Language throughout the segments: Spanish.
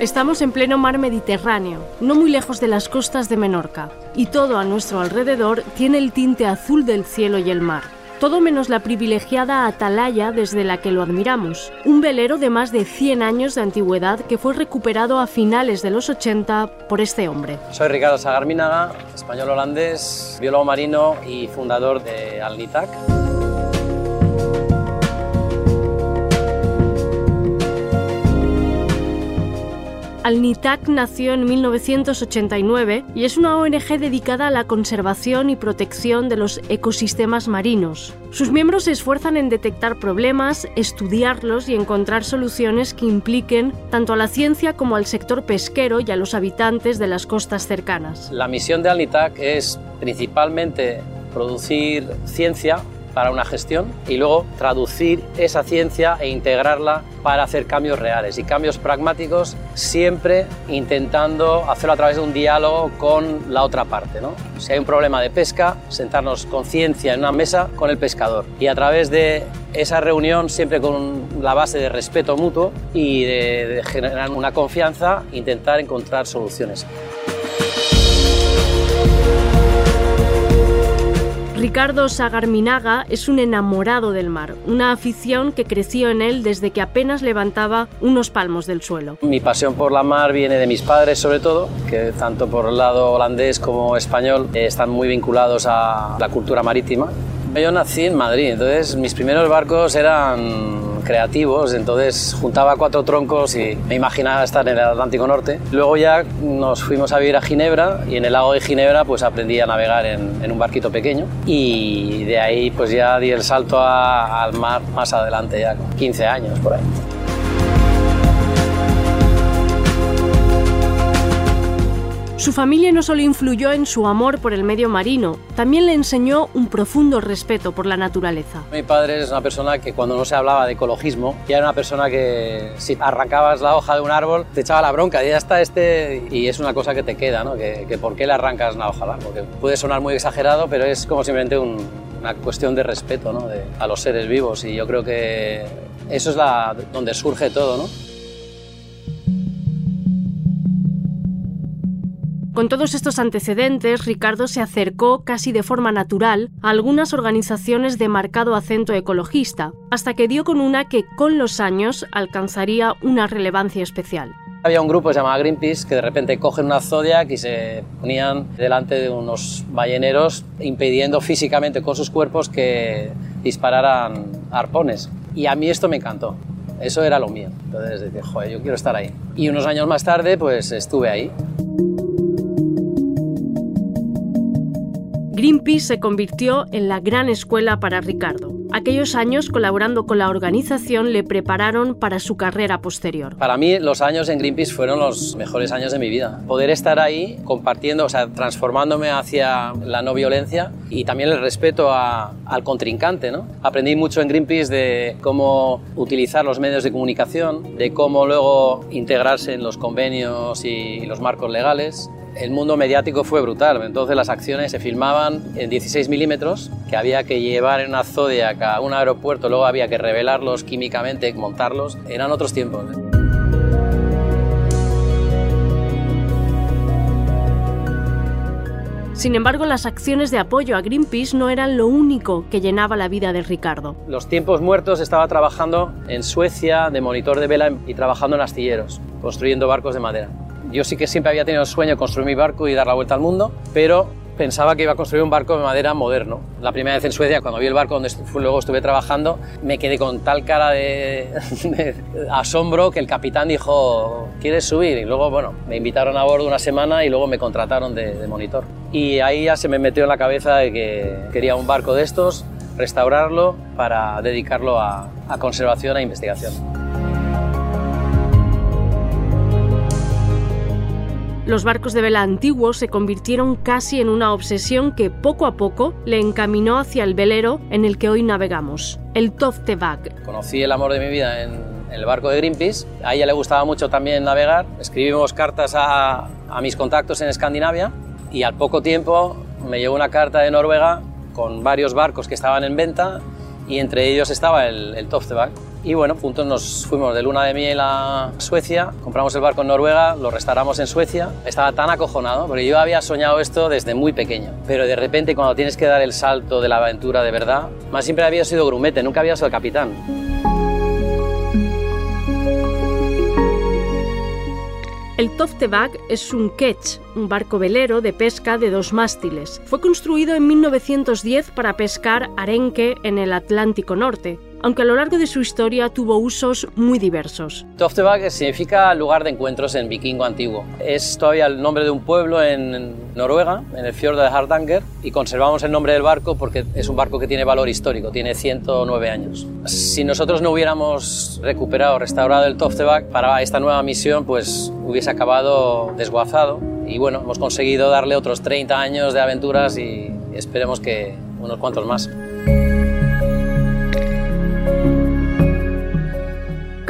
Estamos en pleno mar Mediterráneo, no muy lejos de las costas de Menorca, y todo a nuestro alrededor tiene el tinte azul del cielo y el mar. Todo menos la privilegiada atalaya desde la que lo admiramos, un velero de más de 100 años de antigüedad que fue recuperado a finales de los 80 por este hombre. Soy Ricardo Sagarminaga, español holandés, biólogo marino y fundador de Alnitac. Alnitac nació en 1989 y es una ONG dedicada a la conservación y protección de los ecosistemas marinos. Sus miembros se esfuerzan en detectar problemas, estudiarlos y encontrar soluciones que impliquen tanto a la ciencia como al sector pesquero y a los habitantes de las costas cercanas. La misión de Alnitac es principalmente producir ciencia para una gestión y luego traducir esa ciencia e integrarla para hacer cambios reales y cambios pragmáticos, siempre intentando hacerlo a través de un diálogo con la otra parte. ¿no? Si hay un problema de pesca, sentarnos con ciencia en una mesa con el pescador y a través de esa reunión, siempre con la base de respeto mutuo y de, de generar una confianza, intentar encontrar soluciones. Ricardo Sagarminaga es un enamorado del mar, una afición que creció en él desde que apenas levantaba unos palmos del suelo. Mi pasión por la mar viene de mis padres sobre todo, que tanto por el lado holandés como español eh, están muy vinculados a la cultura marítima. Yo nací en Madrid, entonces mis primeros barcos eran creativos, entonces juntaba cuatro troncos y me imaginaba estar en el Atlántico Norte. Luego ya nos fuimos a vivir a Ginebra y en el lago de Ginebra pues aprendí a navegar en, un barquito pequeño y de ahí pues ya di el salto al mar más adelante, ya con 15 años por ahí. Su familia no solo influyó en su amor por el medio marino, también le enseñó un profundo respeto por la naturaleza. Mi padre es una persona que cuando no se hablaba de ecologismo, ya era una persona que si arrancabas la hoja de un árbol te echaba la bronca, y ya está este, y es una cosa que te queda, ¿no? que, que por qué le arrancas una hoja al árbol, que puede sonar muy exagerado, pero es como simplemente un, una cuestión de respeto ¿no? de, a los seres vivos, y yo creo que eso es la, donde surge todo, ¿no? Con todos estos antecedentes, Ricardo se acercó casi de forma natural a algunas organizaciones de marcado acento ecologista, hasta que dio con una que con los años alcanzaría una relevancia especial. Había un grupo que se llamaba Greenpeace que de repente cogen una Zodiac y se ponían delante de unos balleneros impidiendo físicamente con sus cuerpos que dispararan arpones. Y a mí esto me encantó. Eso era lo mío. Entonces dije, joder, yo quiero estar ahí. Y unos años más tarde, pues estuve ahí. Greenpeace se convirtió en la gran escuela para Ricardo. Aquellos años colaborando con la organización le prepararon para su carrera posterior. Para mí los años en Greenpeace fueron los mejores años de mi vida. Poder estar ahí compartiendo, o sea, transformándome hacia la no violencia y también el respeto al contrincante. ¿no? Aprendí mucho en Greenpeace de cómo utilizar los medios de comunicación, de cómo luego integrarse en los convenios y los marcos legales, el mundo mediático fue brutal. Entonces las acciones se filmaban en 16 milímetros, que había que llevar en una Zodiac a un aeropuerto, luego había que revelarlos químicamente, montarlos. Eran otros tiempos. Sin embargo, las acciones de apoyo a Greenpeace no eran lo único que llenaba la vida de Ricardo. Los tiempos muertos estaba trabajando en Suecia de monitor de vela y trabajando en astilleros, construyendo barcos de madera. Yo sí que siempre había tenido el sueño de construir mi barco y dar la vuelta al mundo, pero pensaba que iba a construir un barco de madera moderno. La primera vez en Suecia, cuando vi el barco donde luego estuve trabajando, me quedé con tal cara de, asombro que el capitán dijo, ¿quieres subir? Y luego, bueno, me invitaron a bordo una semana y luego me contrataron de, monitor. Y ahí ya se me metió en la cabeza que quería un barco de estos, restaurarlo para dedicarlo a, a conservación e investigación. Los barcos de vela antiguos se convirtieron casi en una obsesión que poco a poco le encaminó hacia el velero en el que hoy navegamos, el Toftebag. Conocí el amor de mi vida en, el barco de Greenpeace. A ella le gustaba mucho también navegar. Escribimos cartas a, mis contactos en Escandinavia y al poco tiempo me llegó una carta de Noruega con varios barcos que estaban en venta y entre ellos estaba el, el Toftebag. Y bueno, juntos nos fuimos de luna de miel a Suecia, compramos el barco en Noruega, lo restauramos en Suecia. Estaba tan acojonado porque yo había soñado esto desde muy pequeño, pero de repente cuando tienes que dar el salto de la aventura de verdad, más siempre había sido grumete, nunca había sido el capitán. El Toftebag es un ketch, un barco velero de pesca de dos mástiles. Fue construido en 1910 para pescar arenque en el Atlántico Norte, aunque a lo largo de su historia tuvo usos muy diversos. Toftebag significa lugar de encuentros en vikingo antiguo. Es todavía el nombre de un pueblo en Noruega, en el fiordo de Hardanger, y conservamos el nombre del barco porque es un barco que tiene valor histórico, tiene 109 años. Si nosotros no hubiéramos recuperado, restaurado el Toftebag para esta nueva misión, pues hubiese acabado desguazado. Y bueno, hemos conseguido darle otros 30 años de aventuras y esperemos que unos cuantos más.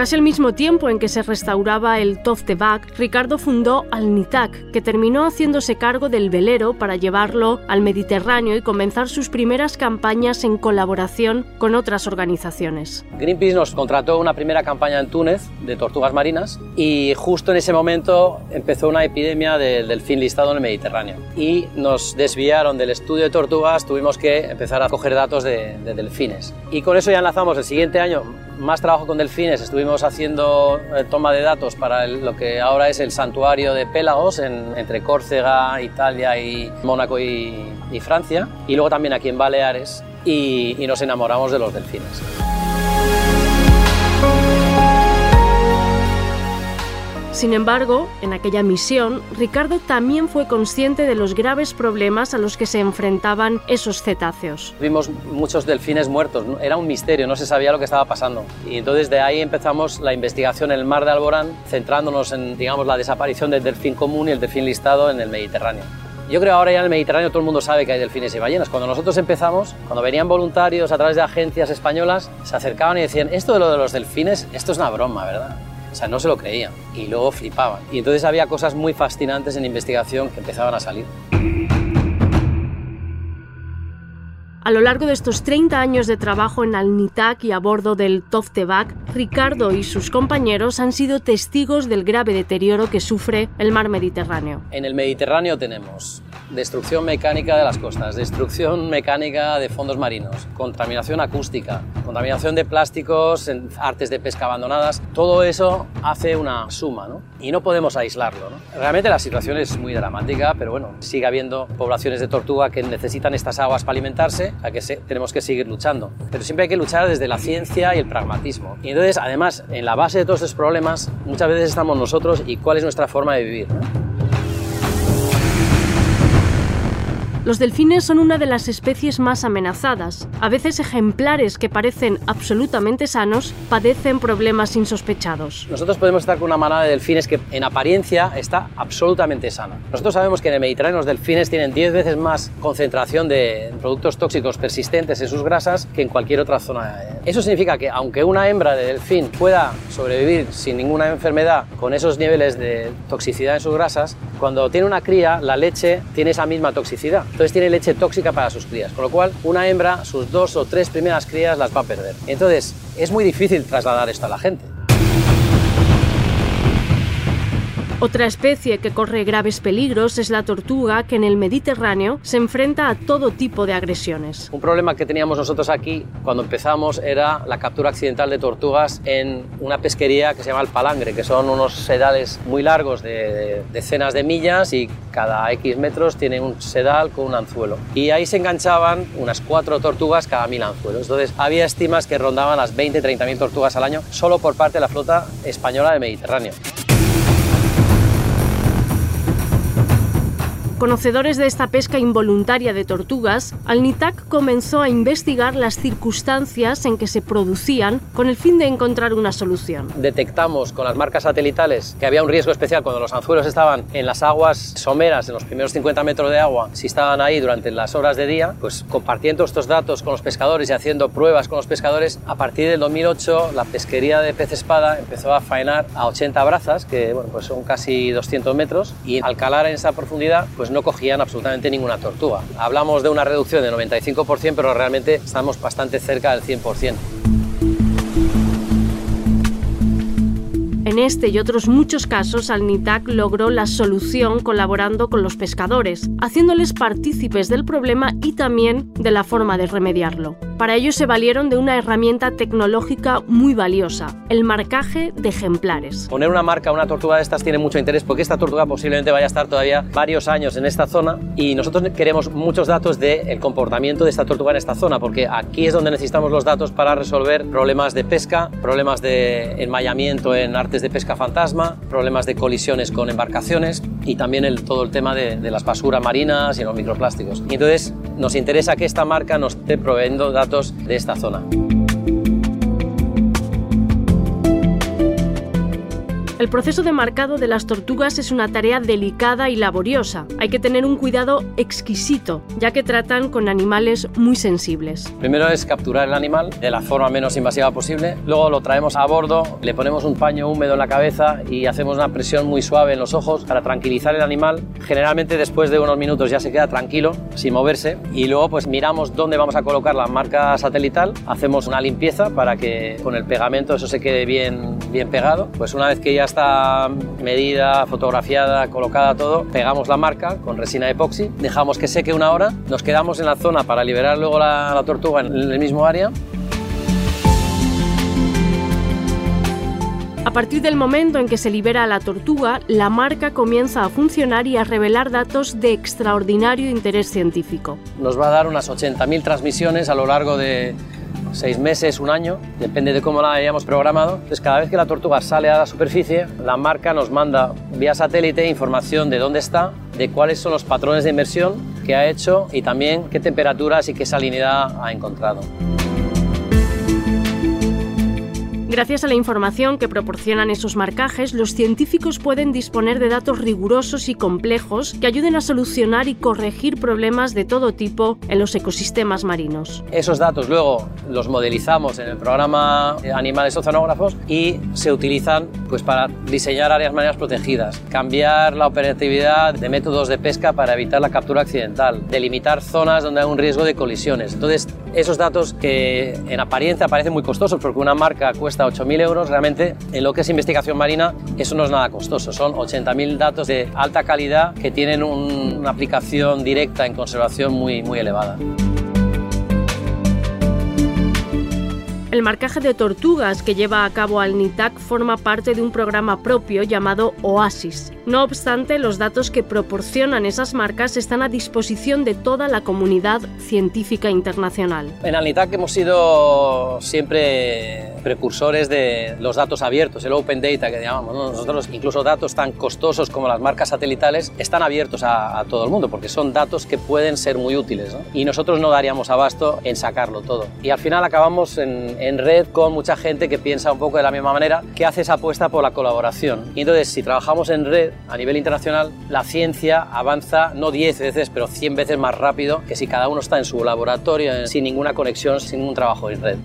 Casi al mismo tiempo en que se restauraba el Toftebag, Ricardo fundó Alnitak, que terminó haciéndose cargo del velero para llevarlo al Mediterráneo y comenzar sus primeras campañas en colaboración con otras organizaciones. Greenpeace nos contrató una primera campaña en Túnez de tortugas marinas y justo en ese momento empezó una epidemia del delfín listado en el Mediterráneo y nos desviaron del estudio de tortugas, tuvimos que empezar a coger datos de, de delfines. Y con eso ya enlazamos el siguiente año más trabajo con delfines, estuvimos haciendo eh, toma de datos para el- lo que ahora es el santuario de Pélagos en- entre Córcega, Italia y Mónaco y, y Francia, y luego también aquí en Baleares, y, y nos enamoramos de los delfines. Sin embargo, en aquella misión, Ricardo también fue consciente de los graves problemas a los que se enfrentaban esos cetáceos. Vimos muchos delfines muertos, era un misterio, no se sabía lo que estaba pasando. Y entonces de ahí empezamos la investigación en el mar de Alborán, centrándonos en digamos, la desaparición del delfín común y el delfín listado en el Mediterráneo. Yo creo ahora ya en el Mediterráneo todo el mundo sabe que hay delfines y ballenas. Cuando nosotros empezamos, cuando venían voluntarios a través de agencias españolas, se acercaban y decían, esto de lo de los delfines, esto es una broma, ¿verdad? O sea, no se lo creían y luego flipaban. Y entonces había cosas muy fascinantes en investigación que empezaban a salir. A lo largo de estos 30 años de trabajo en Alnitak y a bordo del Toftebag, Ricardo y sus compañeros han sido testigos del grave deterioro que sufre el mar Mediterráneo. En el Mediterráneo tenemos destrucción mecánica de las costas, destrucción mecánica de fondos marinos, contaminación acústica, contaminación de plásticos artes de pesca abandonadas. Todo eso hace una suma, ¿no? Y no podemos aislarlo. Realmente la situación es muy dramática, pero bueno, sigue habiendo poblaciones de tortuga que necesitan estas aguas para alimentarse, a que tenemos que seguir luchando. Pero siempre hay que luchar desde la ciencia y el pragmatismo. Y entonces, además, en la base de todos estos problemas, muchas veces estamos nosotros y cuál es nuestra forma de vivir. Los delfines son una de las especies más amenazadas. A veces ejemplares que parecen absolutamente sanos padecen problemas insospechados. Nosotros podemos estar con una manada de delfines que en apariencia está absolutamente sana. Nosotros sabemos que en el Mediterráneo los delfines tienen 10 veces más concentración de productos tóxicos persistentes en sus grasas que en cualquier otra zona. Eso significa que aunque una hembra de delfín pueda sobrevivir sin ninguna enfermedad con esos niveles de toxicidad en sus grasas, cuando tiene una cría la leche tiene esa misma toxicidad. Entonces tiene leche tóxica para sus crías, con lo cual una hembra sus dos o tres primeras crías las va a perder. Entonces es muy difícil trasladar esto a la gente. Otra especie que corre graves peligros es la tortuga que en el Mediterráneo se enfrenta a todo tipo de agresiones. Un problema que teníamos nosotros aquí cuando empezamos era la captura accidental de tortugas en una pesquería que se llama el palangre, que son unos sedales muy largos de decenas de millas y cada X metros tiene un sedal con un anzuelo. Y ahí se enganchaban unas cuatro tortugas cada mil anzuelos. Entonces había estimas que rondaban las 20-30 mil tortugas al año solo por parte de la flota española del Mediterráneo. Conocedores de esta pesca involuntaria de tortugas, Alnitac comenzó a investigar las circunstancias en que se producían con el fin de encontrar una solución. Detectamos con las marcas satelitales que había un riesgo especial cuando los anzuelos estaban en las aguas someras, en los primeros 50 metros de agua, si estaban ahí durante las horas de día, pues compartiendo estos datos con los pescadores y haciendo pruebas con los pescadores, a partir del 2008 la pesquería de pez espada empezó a faenar a 80 brazas, que bueno, pues son casi 200 metros, y al calar en esa profundidad, pues no cogían absolutamente ninguna tortuga. Hablamos de una reducción del 95%, pero realmente estamos bastante cerca del 100%. En este y otros muchos casos, Alnitac logró la solución colaborando con los pescadores, haciéndoles partícipes del problema y también de la forma de remediarlo. Para ello se valieron de una herramienta tecnológica muy valiosa, el marcaje de ejemplares. Poner una marca a una tortuga de estas tiene mucho interés porque esta tortuga posiblemente vaya a estar todavía varios años en esta zona y nosotros queremos muchos datos del comportamiento de esta tortuga en esta zona porque aquí es donde necesitamos los datos para resolver problemas de pesca, problemas de enmayamiento en artes de pesca fantasma, problemas de colisiones con embarcaciones y también el, todo el tema de, de las basuras marinas y los microplásticos. Y entonces nos interesa que esta marca nos esté proveyendo datos de esta zona. El proceso de marcado de las tortugas es una tarea delicada y laboriosa. Hay que tener un cuidado exquisito, ya que tratan con animales muy sensibles. Primero es capturar el animal de la forma menos invasiva posible, luego lo traemos a bordo, le ponemos un paño húmedo en la cabeza y hacemos una presión muy suave en los ojos para tranquilizar el animal. Generalmente después de unos minutos ya se queda tranquilo, sin moverse, y luego pues miramos dónde vamos a colocar la marca satelital, hacemos una limpieza para que con el pegamento eso se quede bien, bien pegado. Pues una vez que ya está medida, fotografiada, colocada todo, pegamos la marca con resina epoxi, dejamos que seque una hora, nos quedamos en la zona para liberar luego la, la tortuga en el mismo área A partir del momento en que se libera a la tortuga, la marca comienza a funcionar y a revelar datos de extraordinario interés científico. Nos va a dar unas 80.000 transmisiones a lo largo de seis meses, un año, depende de cómo la hayamos programado. Entonces, cada vez que la tortuga sale a la superficie, la marca nos manda vía satélite información de dónde está, de cuáles son los patrones de inmersión que ha hecho y también qué temperaturas y qué salinidad ha encontrado. Gracias a la información que proporcionan esos marcajes, los científicos pueden disponer de datos rigurosos y complejos que ayuden a solucionar y corregir problemas de todo tipo en los ecosistemas marinos. Esos datos luego los modelizamos en el programa Animales Oceanógrafos y se utilizan pues, para diseñar áreas marinas protegidas, cambiar la operatividad de métodos de pesca para evitar la captura accidental, delimitar zonas donde hay un riesgo de colisiones. Entonces, esos datos que en apariencia parecen muy costosos porque una marca cuesta 8.000 euros, realmente en lo que es investigación marina eso no es nada costoso, son 80.000 datos de alta calidad que tienen un, una aplicación directa en conservación muy, muy elevada. El marcaje de tortugas que lleva a cabo Alnitac forma parte de un programa propio llamado Oasis. No obstante, los datos que proporcionan esas marcas están a disposición de toda la comunidad científica internacional. En Alnitac hemos sido siempre precursores de los datos abiertos, el open data que llamamos. ¿no? Nosotros incluso datos tan costosos como las marcas satelitales están abiertos a, a todo el mundo porque son datos que pueden ser muy útiles ¿no? y nosotros no daríamos abasto en sacarlo todo. Y al final acabamos en, en red con mucha gente que piensa un poco de la misma manera, que hace esa apuesta por la colaboración. Y entonces, si trabajamos en red a nivel internacional, la ciencia avanza no 10 veces, pero 100 veces más rápido que si cada uno está en su laboratorio, sin ninguna conexión, sin un trabajo en red.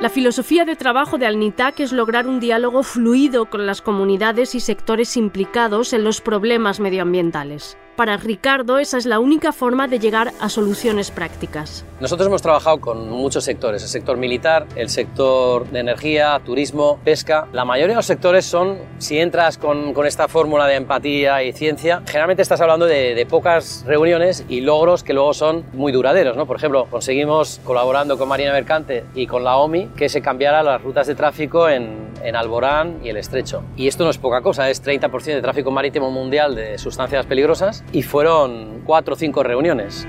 La filosofía de trabajo de Alnitac es lograr un diálogo fluido con las comunidades y sectores implicados en los problemas medioambientales. Para Ricardo, esa es la única forma de llegar a soluciones prácticas. Nosotros hemos trabajado con muchos sectores, el sector militar, el sector de energía, turismo, pesca. La mayoría de los sectores son, si entras con, con esta fórmula de empatía y ciencia, generalmente estás hablando de, de, pocas reuniones y logros que luego son muy duraderos. ¿no? Por ejemplo, conseguimos, colaborando con Marina Mercante y con la OMI, que se cambiara las rutas de tráfico en, en Alborán y el Estrecho. Y esto no es poca cosa, es 30% de tráfico marítimo mundial de sustancias peligrosas y fueron cuatro o cinco reuniones.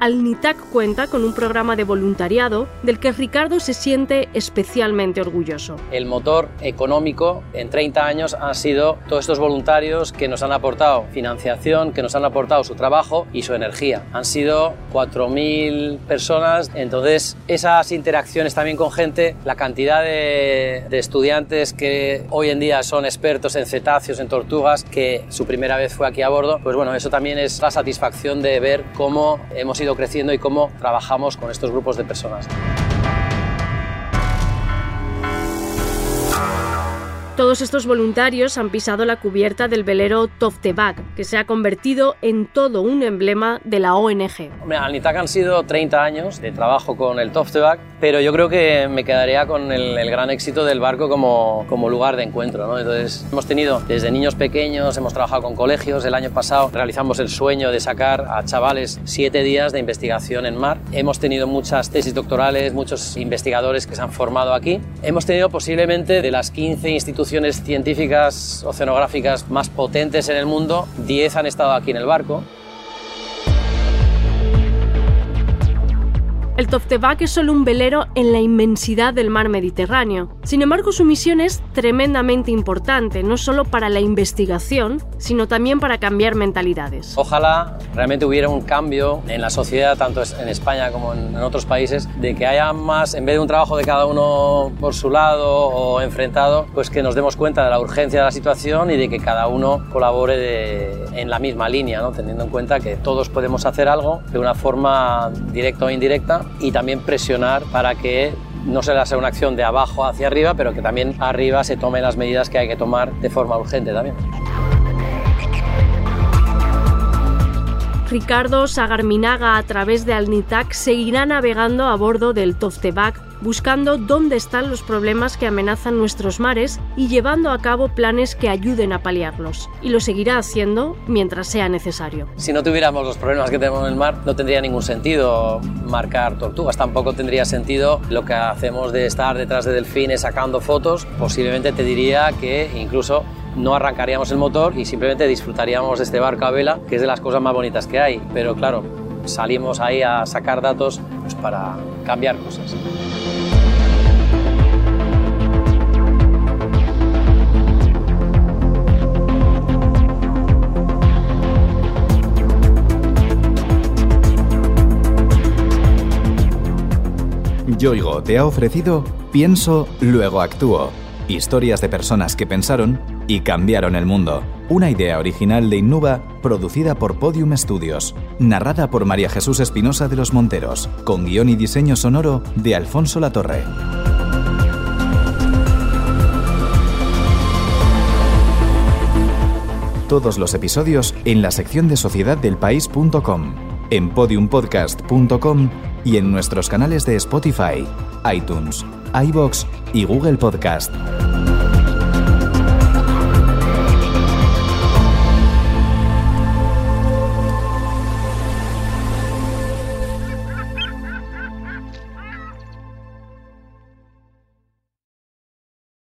Alnitac cuenta con un programa de voluntariado del que Ricardo se siente especialmente orgulloso. El motor económico en 30 años han sido todos estos voluntarios que nos han aportado financiación, que nos han aportado su trabajo y su energía. Han sido 4.000 personas, entonces esas interacciones también con gente, la cantidad de, de estudiantes que hoy en día son expertos en cetáceos, en tortugas, que su primera vez fue aquí a bordo, pues bueno, eso también es la satisfacción de ver cómo hemos ido creciendo y cómo trabajamos con estos grupos de personas. Todos estos voluntarios han pisado la cubierta del velero Toftebag, que se ha convertido en todo un emblema de la ONG. Hombre, al NITAC han sido 30 años de trabajo con el Toftebag, pero yo creo que me quedaría con el, el gran éxito del barco como, como lugar de encuentro. ¿no? Entonces, hemos tenido desde niños pequeños, hemos trabajado con colegios. El año pasado realizamos el sueño de sacar a chavales siete días de investigación en mar. Hemos tenido muchas tesis doctorales, muchos investigadores que se han formado aquí. Hemos tenido posiblemente de las 15 instituciones científicas oceanográficas más potentes en el mundo, 10 han estado aquí en el barco. El Toftebak es solo un velero en la inmensidad del mar Mediterráneo. Sin embargo, su misión es tremendamente importante, no solo para la investigación, sino también para cambiar mentalidades. Ojalá realmente hubiera un cambio en la sociedad, tanto en España como en otros países, de que haya más, en vez de un trabajo de cada uno por su lado o enfrentado, pues que nos demos cuenta de la urgencia de la situación y de que cada uno colabore de, en la misma línea, ¿no? teniendo en cuenta que todos podemos hacer algo de una forma directa o indirecta y también presionar para que no se sea una acción de abajo hacia arriba, pero que también arriba se tomen las medidas que hay que tomar de forma urgente también. Ricardo Sagarminaga a través de Alnitac seguirá navegando a bordo del Toftebag buscando dónde están los problemas que amenazan nuestros mares y llevando a cabo planes que ayuden a paliarlos. Y lo seguirá haciendo mientras sea necesario. Si no tuviéramos los problemas que tenemos en el mar, no tendría ningún sentido marcar tortugas. Tampoco tendría sentido lo que hacemos de estar detrás de delfines sacando fotos. Posiblemente te diría que incluso no arrancaríamos el motor y simplemente disfrutaríamos de este barco a vela, que es de las cosas más bonitas que hay. Pero claro, salimos ahí a sacar datos pues, para cambiar cosas. Yoigo te ha ofrecido Pienso, luego actúo. Historias de personas que pensaron y cambiaron el mundo. Una idea original de Innuba, producida por Podium Studios. Narrada por María Jesús Espinosa de los Monteros, con guion y diseño sonoro de Alfonso Latorre. Todos los episodios en la sección de sociedad del país.com, en podiumpodcast.com y en nuestros canales de Spotify, iTunes, iBox y Google Podcast.